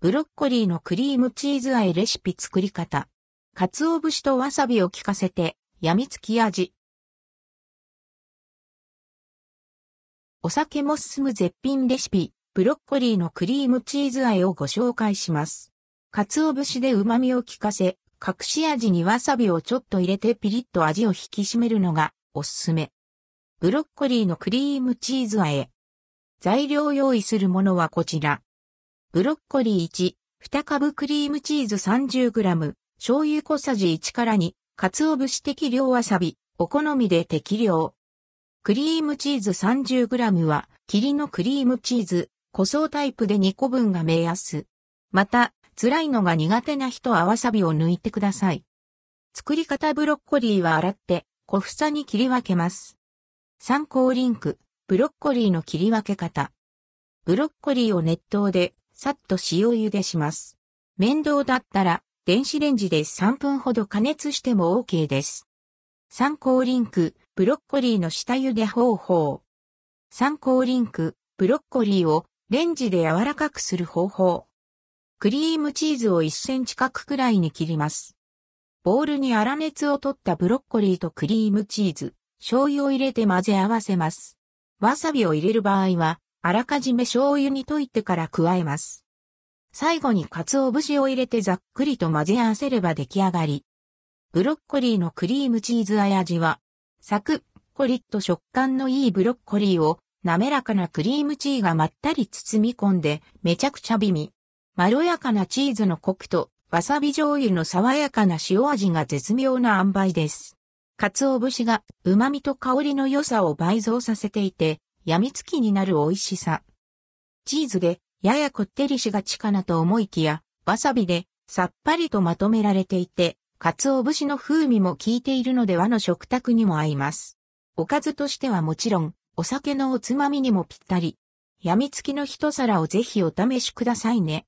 ブロッコリーのクリームチーズ和えレシピ作り方。鰹節とわさびを効かせて、やみつき味。お酒も進む絶品レシピ、ブロッコリーのクリームチーズ和えをご紹介します。鰹節で旨味を効かせ、隠し味にわさびをちょっと入れてピリッと味を引き締めるのがおすすめ。ブロッコリーのクリームチーズ和え。材料用意するものはこちら。ブロッコリー1、2株クリームチーズ 30g、醤油小さじ1から2、鰹節適量わさび、お好みで適量。クリームチーズ 30g は、霧のクリームチーズ、個装タイプで2個分が目安。また、辛いのが苦手な人はわさびを抜いてください。作り方ブロッコリーは洗って、小房に切り分けます。参考リンク、ブロッコリーの切り分け方。ブロッコリーを熱湯でさっと塩茹でします。面倒だったら、電子レンジで3分ほど加熱しても OK です。参考リンク、ブロッコリーの下茹で方法。参考リンク、ブロッコリーをレンジで柔らかくする方法。クリームチーズを1センチ角くらいに切ります。ボウルに粗熱を取ったブロッコリーとクリームチーズ、醤油を入れて混ぜ合わせます。わさびを入れる場合は、あらかじめ醤油に溶いてから加えます。最後に鰹節を入れてざっくりと混ぜ合わせれば出来上がり。ブロッコリーのクリームチーズあや味は、サクッコリッと食感のいいブロッコリーを滑らかなクリームチーがまったり包み込んでめちゃくちゃ美味。まろやかなチーズのコクとわさび醤油の爽やかな塩味が絶妙な塩梅です。鰹節が旨味と香りの良さを倍増させていて、病みつきになる美味しさ。チーズでややこってりしがちかなと思いきや、わさびでさっぱりとまとめられていて、鰹節の風味も効いているので和の食卓にも合います。おかずとしてはもちろん、お酒のおつまみにもぴったり。病みつきの一皿をぜひお試しくださいね。